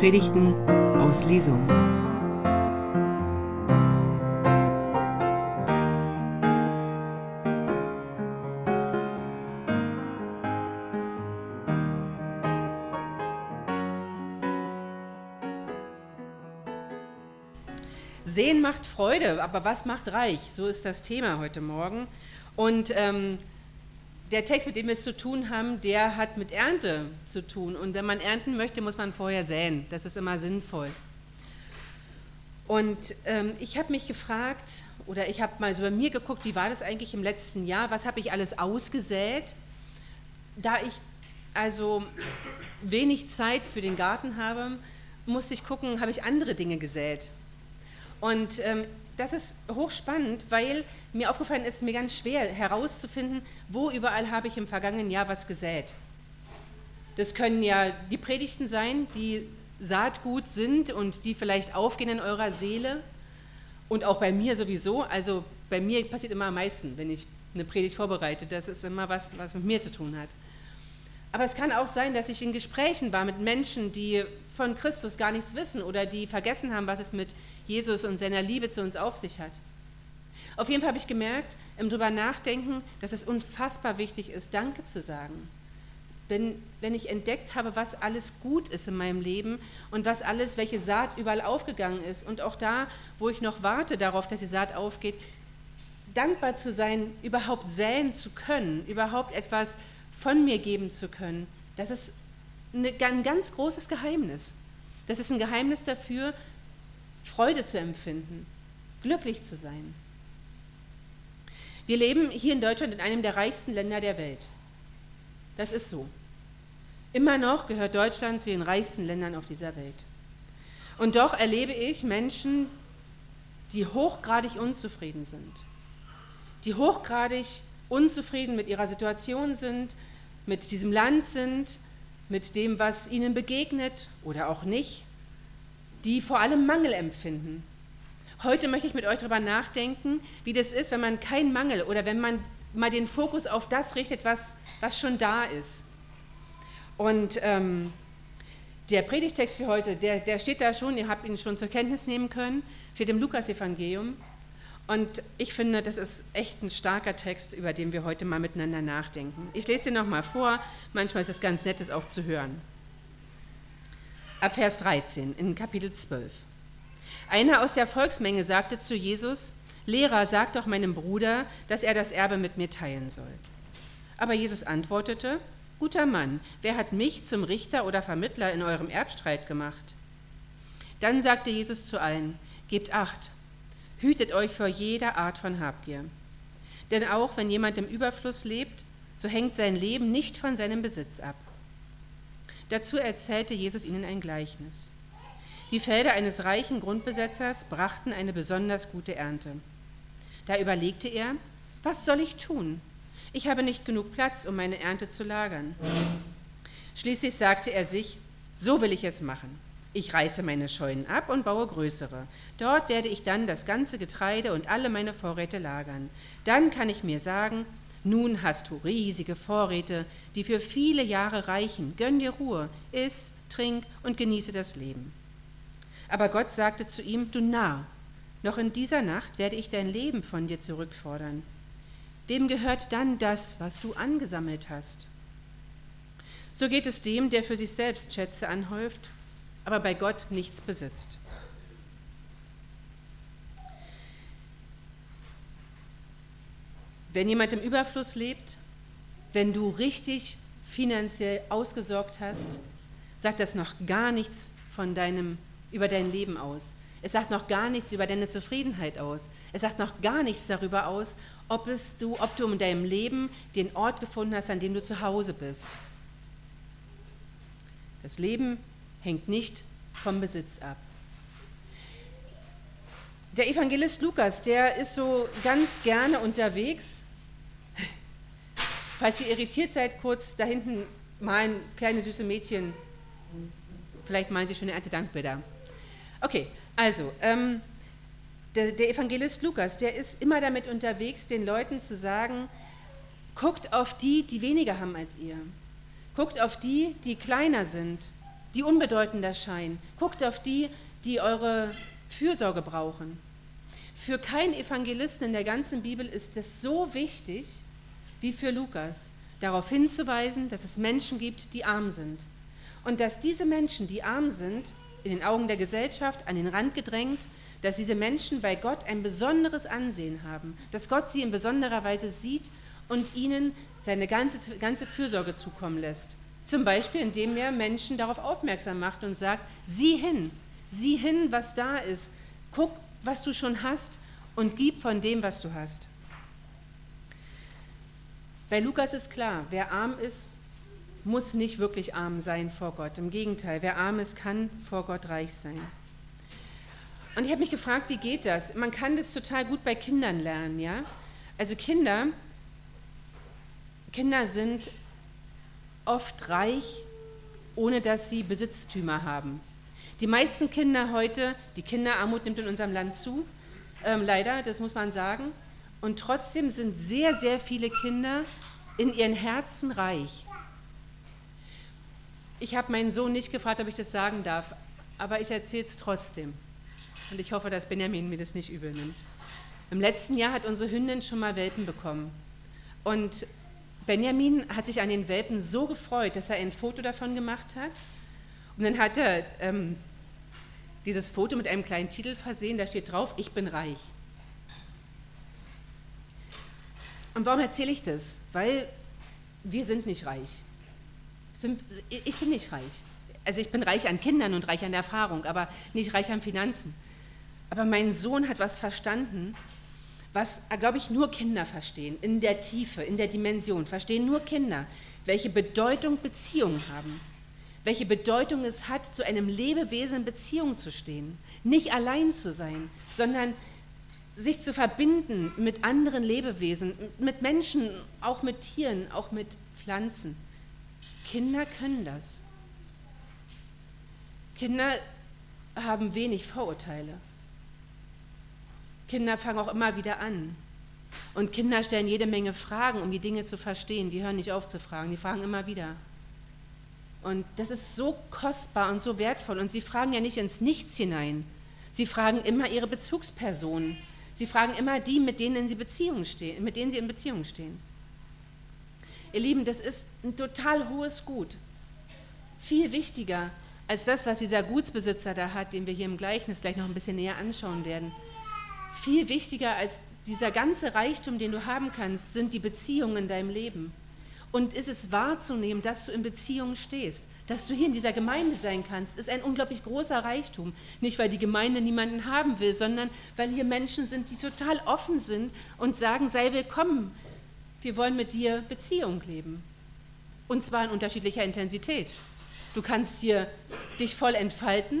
Predigten aus Lesung. Sehen macht Freude, aber was macht reich? So ist das Thema heute Morgen. Und ähm, der Text, mit dem wir es zu tun haben, der hat mit Ernte zu tun. Und wenn man ernten möchte, muss man vorher säen. Das ist immer sinnvoll. Und ähm, ich habe mich gefragt, oder ich habe mal so bei mir geguckt, wie war das eigentlich im letzten Jahr? Was habe ich alles ausgesät? Da ich also wenig Zeit für den Garten habe, musste ich gucken, habe ich andere Dinge gesät. Und ähm, das ist hochspannend, weil mir aufgefallen ist, mir ganz schwer herauszufinden, wo überall habe ich im vergangenen Jahr was gesät. Das können ja die Predigten sein, die Saatgut sind und die vielleicht aufgehen in eurer Seele und auch bei mir sowieso. Also bei mir passiert immer am meisten, wenn ich eine Predigt vorbereite. Das ist immer was, was mit mir zu tun hat. Aber es kann auch sein, dass ich in Gesprächen war mit Menschen, die von Christus gar nichts wissen oder die vergessen haben, was es mit Jesus und seiner Liebe zu uns auf sich hat. Auf jeden Fall habe ich gemerkt, im drüber nachdenken, dass es unfassbar wichtig ist, Danke zu sagen. Wenn, wenn ich entdeckt habe, was alles gut ist in meinem Leben und was alles, welche Saat überall aufgegangen ist und auch da, wo ich noch warte darauf, dass die Saat aufgeht, dankbar zu sein, überhaupt säen zu können, überhaupt etwas von mir geben zu können, das ist ein ganz großes Geheimnis. Das ist ein Geheimnis dafür, Freude zu empfinden, glücklich zu sein. Wir leben hier in Deutschland in einem der reichsten Länder der Welt. Das ist so. Immer noch gehört Deutschland zu den reichsten Ländern auf dieser Welt. Und doch erlebe ich Menschen, die hochgradig unzufrieden sind, die hochgradig unzufrieden mit ihrer Situation sind, mit diesem Land sind, mit dem, was ihnen begegnet oder auch nicht, die vor allem Mangel empfinden. Heute möchte ich mit euch darüber nachdenken, wie das ist, wenn man keinen Mangel oder wenn man mal den Fokus auf das richtet, was, was schon da ist. Und ähm, der Predigtext für heute, der, der steht da schon, ihr habt ihn schon zur Kenntnis nehmen können, steht im Lukas-Evangelium. Und ich finde, das ist echt ein starker Text, über den wir heute mal miteinander nachdenken. Ich lese den nochmal vor, manchmal ist es ganz nett, das auch zu hören. Ab Vers 13 in Kapitel 12. Einer aus der Volksmenge sagte zu Jesus, Lehrer, sag doch meinem Bruder, dass er das Erbe mit mir teilen soll. Aber Jesus antwortete, Guter Mann, wer hat mich zum Richter oder Vermittler in eurem Erbstreit gemacht? Dann sagte Jesus zu allen, Gebt acht, Hütet euch vor jeder Art von Habgier. Denn auch wenn jemand im Überfluss lebt, so hängt sein Leben nicht von seinem Besitz ab. Dazu erzählte Jesus ihnen ein Gleichnis. Die Felder eines reichen Grundbesetzers brachten eine besonders gute Ernte. Da überlegte er, was soll ich tun? Ich habe nicht genug Platz, um meine Ernte zu lagern. Schließlich sagte er sich, so will ich es machen. Ich reiße meine Scheunen ab und baue größere. Dort werde ich dann das ganze Getreide und alle meine Vorräte lagern. Dann kann ich mir sagen, nun hast du riesige Vorräte, die für viele Jahre reichen. Gönn dir Ruhe, iss, trink und genieße das Leben. Aber Gott sagte zu ihm, du Narr, noch in dieser Nacht werde ich dein Leben von dir zurückfordern. Wem gehört dann das, was du angesammelt hast? So geht es dem, der für sich selbst Schätze anhäuft aber bei Gott nichts besitzt. Wenn jemand im Überfluss lebt, wenn du richtig finanziell ausgesorgt hast, sagt das noch gar nichts von deinem, über dein Leben aus. Es sagt noch gar nichts über deine Zufriedenheit aus. Es sagt noch gar nichts darüber aus, ob, es du, ob du in deinem Leben den Ort gefunden hast, an dem du zu Hause bist. Das Leben hängt nicht vom Besitz ab. Der Evangelist Lukas, der ist so ganz gerne unterwegs. Falls ihr irritiert seid, kurz da hinten malen kleine süße Mädchen. Vielleicht malen sie schon eine Erntedankbilder. Okay, also, ähm, der, der Evangelist Lukas, der ist immer damit unterwegs, den Leuten zu sagen, guckt auf die, die weniger haben als ihr. Guckt auf die, die kleiner sind die unbedeutender scheinen. Guckt auf die, die eure Fürsorge brauchen. Für keinen Evangelisten in der ganzen Bibel ist es so wichtig wie für Lukas, darauf hinzuweisen, dass es Menschen gibt, die arm sind. Und dass diese Menschen, die arm sind, in den Augen der Gesellschaft an den Rand gedrängt, dass diese Menschen bei Gott ein besonderes Ansehen haben, dass Gott sie in besonderer Weise sieht und ihnen seine ganze, ganze Fürsorge zukommen lässt. Zum Beispiel, indem er Menschen darauf aufmerksam macht und sagt, sieh hin, sieh hin, was da ist, guck, was du schon hast und gib von dem, was du hast. Bei Lukas ist klar, wer arm ist, muss nicht wirklich arm sein vor Gott. Im Gegenteil, wer arm ist, kann vor Gott reich sein. Und ich habe mich gefragt, wie geht das? Man kann das total gut bei Kindern lernen, ja? Also Kinder, Kinder sind oft reich, ohne dass sie Besitztümer haben. Die meisten Kinder heute, die Kinderarmut nimmt in unserem Land zu, ähm, leider, das muss man sagen. Und trotzdem sind sehr, sehr viele Kinder in ihren Herzen reich. Ich habe meinen Sohn nicht gefragt, ob ich das sagen darf, aber ich erzähle es trotzdem. Und ich hoffe, dass Benjamin mir das nicht übel nimmt. Im letzten Jahr hat unsere Hündin schon mal Welpen bekommen. Und Benjamin hat sich an den Welpen so gefreut, dass er ein Foto davon gemacht hat. Und dann hat er ähm, dieses Foto mit einem kleinen Titel versehen, da steht drauf, ich bin reich. Und warum erzähle ich das? Weil wir sind nicht reich ich bin nicht reich. Also ich bin reich an Kindern und reich an Erfahrung, aber nicht reich an Finanzen. Aber mein Sohn hat was verstanden, was, glaube ich, nur Kinder verstehen, in der Tiefe, in der Dimension, verstehen nur Kinder, welche Bedeutung Beziehungen haben, welche Bedeutung es hat, zu einem Lebewesen in Beziehung zu stehen, nicht allein zu sein, sondern sich zu verbinden mit anderen Lebewesen, mit Menschen, auch mit Tieren, auch mit Pflanzen. Kinder können das. Kinder haben wenig Vorurteile. Kinder fangen auch immer wieder an. Und Kinder stellen jede Menge Fragen, um die Dinge zu verstehen. Die hören nicht auf zu fragen, die fragen immer wieder. Und das ist so kostbar und so wertvoll. Und sie fragen ja nicht ins Nichts hinein. Sie fragen immer ihre Bezugspersonen. Sie fragen immer die, mit denen sie, Beziehung stehen, mit denen sie in Beziehung stehen. Ihr Lieben, das ist ein total hohes Gut. Viel wichtiger als das, was dieser Gutsbesitzer da hat, den wir hier im Gleichnis gleich noch ein bisschen näher anschauen werden. Viel wichtiger als dieser ganze Reichtum, den du haben kannst, sind die Beziehungen in deinem Leben. Und ist es wahrzunehmen, dass du in Beziehungen stehst, dass du hier in dieser Gemeinde sein kannst, ist ein unglaublich großer Reichtum. Nicht, weil die Gemeinde niemanden haben will, sondern weil hier Menschen sind, die total offen sind und sagen, sei willkommen, wir wollen mit dir Beziehung leben. Und zwar in unterschiedlicher Intensität. Du kannst hier dich voll entfalten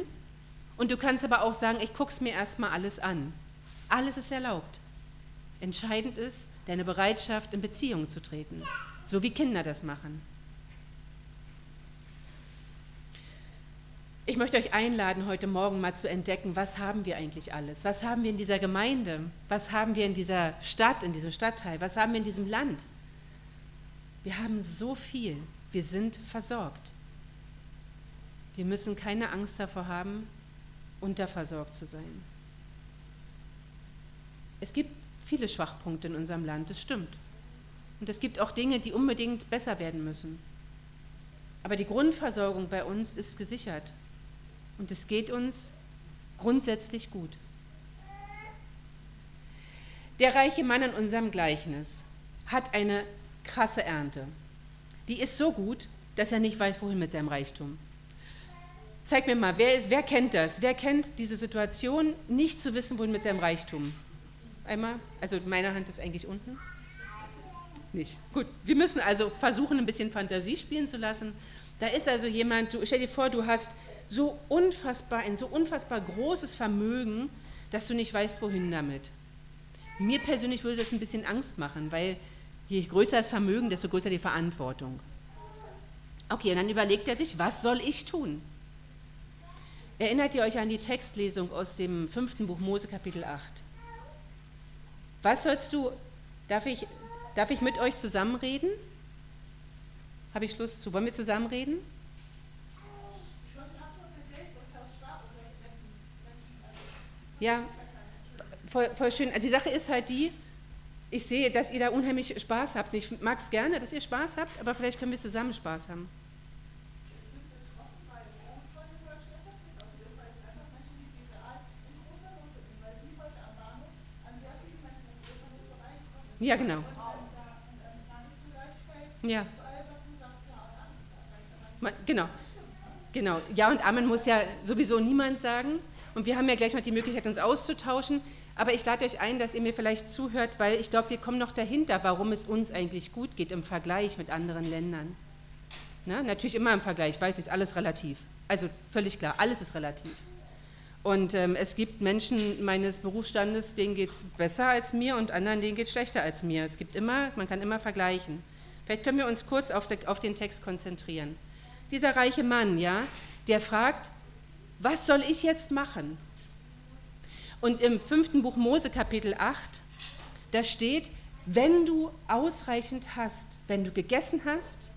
und du kannst aber auch sagen, ich gucke es mir erstmal alles an. Alles ist erlaubt. Entscheidend ist deine Bereitschaft, in Beziehung zu treten, so wie Kinder das machen. Ich möchte euch einladen, heute Morgen mal zu entdecken, was haben wir eigentlich alles? Was haben wir in dieser Gemeinde? Was haben wir in dieser Stadt, in diesem Stadtteil? Was haben wir in diesem Land? Wir haben so viel. Wir sind versorgt. Wir müssen keine Angst davor haben, unterversorgt zu sein. Es gibt viele Schwachpunkte in unserem Land, das stimmt. Und es gibt auch Dinge, die unbedingt besser werden müssen. Aber die Grundversorgung bei uns ist gesichert und es geht uns grundsätzlich gut. Der reiche Mann in unserem Gleichnis hat eine krasse Ernte. Die ist so gut, dass er nicht weiß, wohin mit seinem Reichtum. Zeig mir mal, wer, ist, wer kennt das? Wer kennt diese Situation, nicht zu wissen, wohin mit seinem Reichtum? Einmal, also meine Hand ist eigentlich unten. Nicht. Gut, wir müssen also versuchen, ein bisschen Fantasie spielen zu lassen. Da ist also jemand, du, stell dir vor, du hast so unfassbar, ein so unfassbar großes Vermögen, dass du nicht weißt, wohin damit. Mir persönlich würde das ein bisschen Angst machen, weil je größer das Vermögen, desto größer die Verantwortung. Okay, und dann überlegt er sich, was soll ich tun? Erinnert ihr euch an die Textlesung aus dem fünften Buch Mose Kapitel 8? Was sollst du, darf ich, darf ich mit euch zusammenreden? Habe ich Schluss zu? Wollen wir zusammenreden? Ja, voll, voll schön. Also die Sache ist halt die, ich sehe, dass ihr da unheimlich Spaß habt. Ich mag es gerne, dass ihr Spaß habt, aber vielleicht können wir zusammen Spaß haben. Ja, genau. Ja. Genau. Genau. Ja und Amen muss ja sowieso niemand sagen. Und wir haben ja gleich noch die Möglichkeit, uns auszutauschen. Aber ich lade euch ein, dass ihr mir vielleicht zuhört, weil ich glaube, wir kommen noch dahinter, warum es uns eigentlich gut geht im Vergleich mit anderen Ländern. Na, natürlich immer im Vergleich, weiß ich, ist alles relativ. Also völlig klar, alles ist relativ. Und ähm, es gibt Menschen meines Berufsstandes, denen geht es besser als mir und anderen, denen geht es schlechter als mir. Es gibt immer, man kann immer vergleichen. Vielleicht können wir uns kurz auf, de, auf den Text konzentrieren. Dieser reiche Mann, ja, der fragt, was soll ich jetzt machen? Und im fünften Buch Mose Kapitel 8, da steht, wenn du ausreichend hast, wenn du gegessen hast,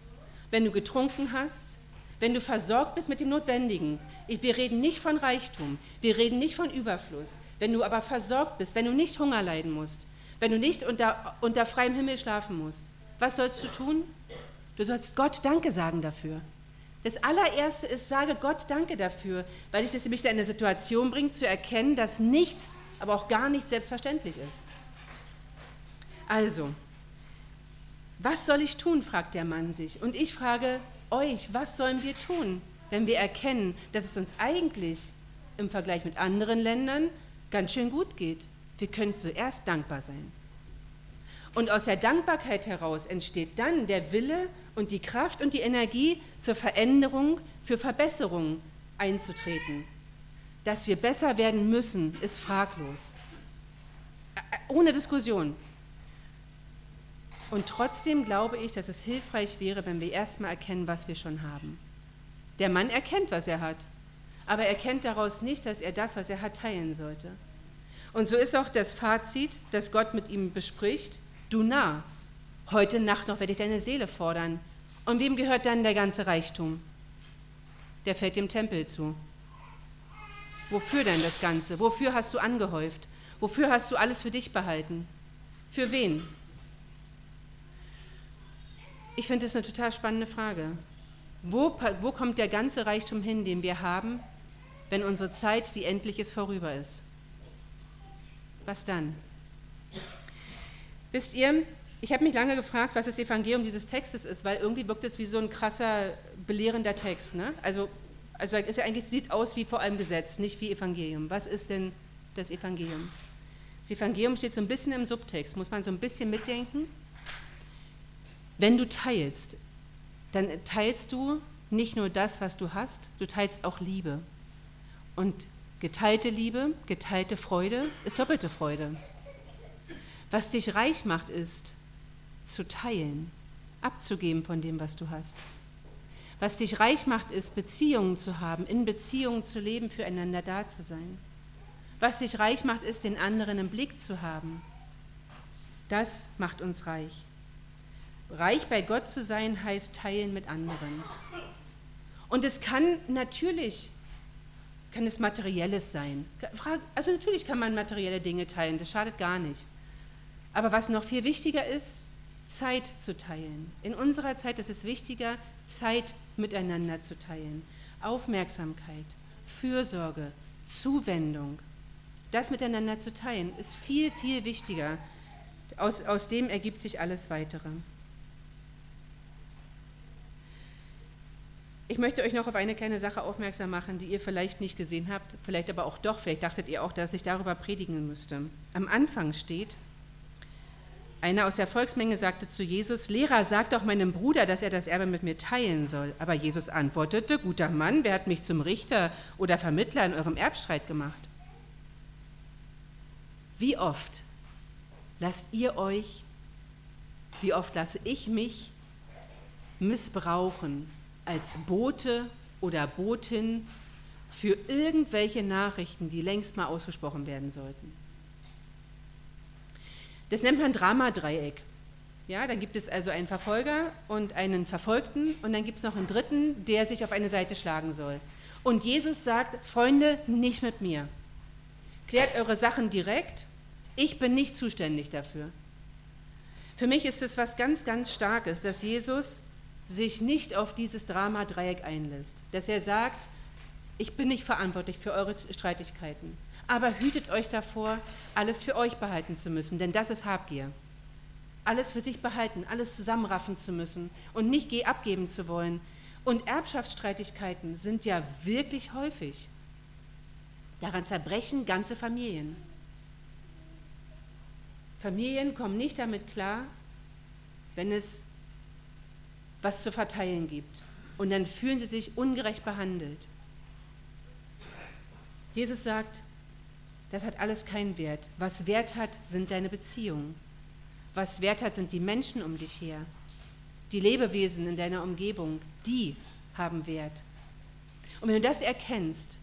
wenn du getrunken hast, wenn du versorgt bist mit dem Notwendigen. Wir reden nicht von Reichtum, wir reden nicht von Überfluss. Wenn du aber versorgt bist, wenn du nicht Hunger leiden musst, wenn du nicht unter, unter freiem Himmel schlafen musst, was sollst du tun? Du sollst Gott Danke sagen dafür. Das allererste ist, sage Gott Danke dafür, weil dich das nämlich in eine Situation bringt, zu erkennen, dass nichts, aber auch gar nichts selbstverständlich ist. Also, was soll ich tun, fragt der Mann sich. Und ich frage, euch, was sollen wir tun, wenn wir erkennen, dass es uns eigentlich im Vergleich mit anderen Ländern ganz schön gut geht? Wir können zuerst dankbar sein. Und aus der Dankbarkeit heraus entsteht dann der Wille und die Kraft und die Energie zur Veränderung, für Verbesserung einzutreten. Dass wir besser werden müssen, ist fraglos. Ohne Diskussion. Und trotzdem glaube ich, dass es hilfreich wäre, wenn wir erstmal erkennen, was wir schon haben. Der Mann erkennt, was er hat, aber er erkennt daraus nicht, dass er das, was er hat, teilen sollte. Und so ist auch das Fazit, das Gott mit ihm bespricht, du nah, heute Nacht noch werde ich deine Seele fordern. Und wem gehört dann der ganze Reichtum? Der fällt dem Tempel zu. Wofür denn das Ganze? Wofür hast du angehäuft? Wofür hast du alles für dich behalten? Für wen? Ich finde das eine total spannende Frage. Wo, wo kommt der ganze Reichtum hin, den wir haben, wenn unsere Zeit, die endlich ist, vorüber ist? Was dann? Wisst ihr, ich habe mich lange gefragt, was das Evangelium dieses Textes ist, weil irgendwie wirkt es wie so ein krasser, belehrender Text. Ne? Also, also ist ja eigentlich sieht aus wie vor allem Gesetz, nicht wie Evangelium. Was ist denn das Evangelium? Das Evangelium steht so ein bisschen im Subtext, muss man so ein bisschen mitdenken. Wenn du teilst, dann teilst du nicht nur das, was du hast, du teilst auch Liebe. Und geteilte Liebe, geteilte Freude ist doppelte Freude. Was dich reich macht, ist zu teilen, abzugeben von dem, was du hast. Was dich reich macht, ist Beziehungen zu haben, in Beziehungen zu leben, füreinander da zu sein. Was dich reich macht, ist den anderen im Blick zu haben. Das macht uns reich. Reich bei Gott zu sein heißt teilen mit anderen. Und es kann natürlich, kann es materielles sein. Also natürlich kann man materielle Dinge teilen, das schadet gar nicht. Aber was noch viel wichtiger ist, Zeit zu teilen. In unserer Zeit ist es wichtiger, Zeit miteinander zu teilen. Aufmerksamkeit, Fürsorge, Zuwendung. Das miteinander zu teilen, ist viel, viel wichtiger. Aus, aus dem ergibt sich alles Weitere. Ich möchte euch noch auf eine kleine Sache aufmerksam machen, die ihr vielleicht nicht gesehen habt, vielleicht aber auch doch, vielleicht dachtet ihr auch, dass ich darüber predigen müsste. Am Anfang steht, einer aus der Volksmenge sagte zu Jesus, Lehrer, sag doch meinem Bruder, dass er das Erbe mit mir teilen soll. Aber Jesus antwortete, guter Mann, wer hat mich zum Richter oder Vermittler in eurem Erbstreit gemacht? Wie oft lasst ihr euch, wie oft lasse ich mich missbrauchen als Bote oder Botin für irgendwelche Nachrichten, die längst mal ausgesprochen werden sollten. Das nennt man Dramadreieck. Ja, dann gibt es also einen Verfolger und einen Verfolgten und dann gibt es noch einen Dritten, der sich auf eine Seite schlagen soll. Und Jesus sagt, Freunde, nicht mit mir. Klärt eure Sachen direkt. Ich bin nicht zuständig dafür. Für mich ist es was ganz, ganz Starkes, dass Jesus sich nicht auf dieses Drama-Dreieck einlässt. Dass er sagt, ich bin nicht verantwortlich für eure Streitigkeiten. Aber hütet euch davor, alles für euch behalten zu müssen, denn das ist Habgier. Alles für sich behalten, alles zusammenraffen zu müssen und nicht abgeben zu wollen. Und Erbschaftsstreitigkeiten sind ja wirklich häufig. Daran zerbrechen ganze Familien. Familien kommen nicht damit klar, wenn es was zu verteilen gibt. Und dann fühlen sie sich ungerecht behandelt. Jesus sagt, das hat alles keinen Wert. Was Wert hat, sind deine Beziehungen. Was Wert hat, sind die Menschen um dich her. Die Lebewesen in deiner Umgebung, die haben Wert. Und wenn du das erkennst,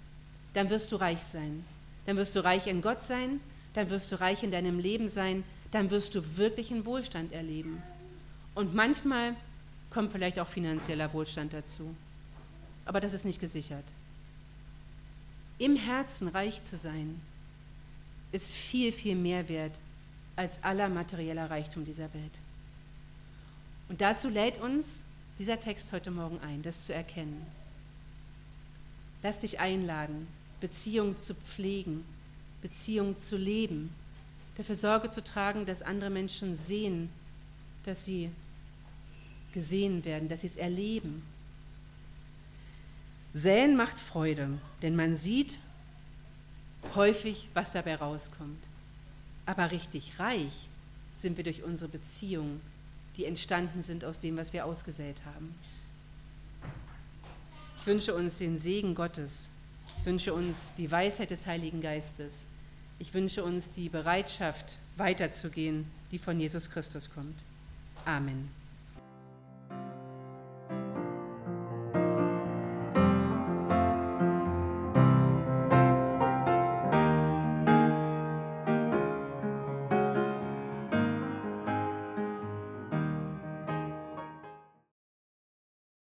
dann wirst du reich sein. Dann wirst du reich in Gott sein, dann wirst du reich in deinem Leben sein, dann wirst du wirklichen Wohlstand erleben. Und manchmal kommt vielleicht auch finanzieller Wohlstand dazu. Aber das ist nicht gesichert. Im Herzen reich zu sein, ist viel, viel mehr wert als aller materieller Reichtum dieser Welt. Und dazu lädt uns dieser Text heute Morgen ein, das zu erkennen. Lass dich einladen, Beziehung zu pflegen, Beziehung zu leben, dafür Sorge zu tragen, dass andere Menschen sehen, dass sie gesehen werden, dass sie es erleben. Säen macht Freude, denn man sieht, häufig, was dabei rauskommt. Aber richtig reich sind wir durch unsere Beziehungen, die entstanden sind aus dem, was wir ausgesät haben. Ich wünsche uns den Segen Gottes. Ich wünsche uns die Weisheit des Heiligen Geistes. Ich wünsche uns die Bereitschaft, weiterzugehen, die von Jesus Christus kommt. Amen.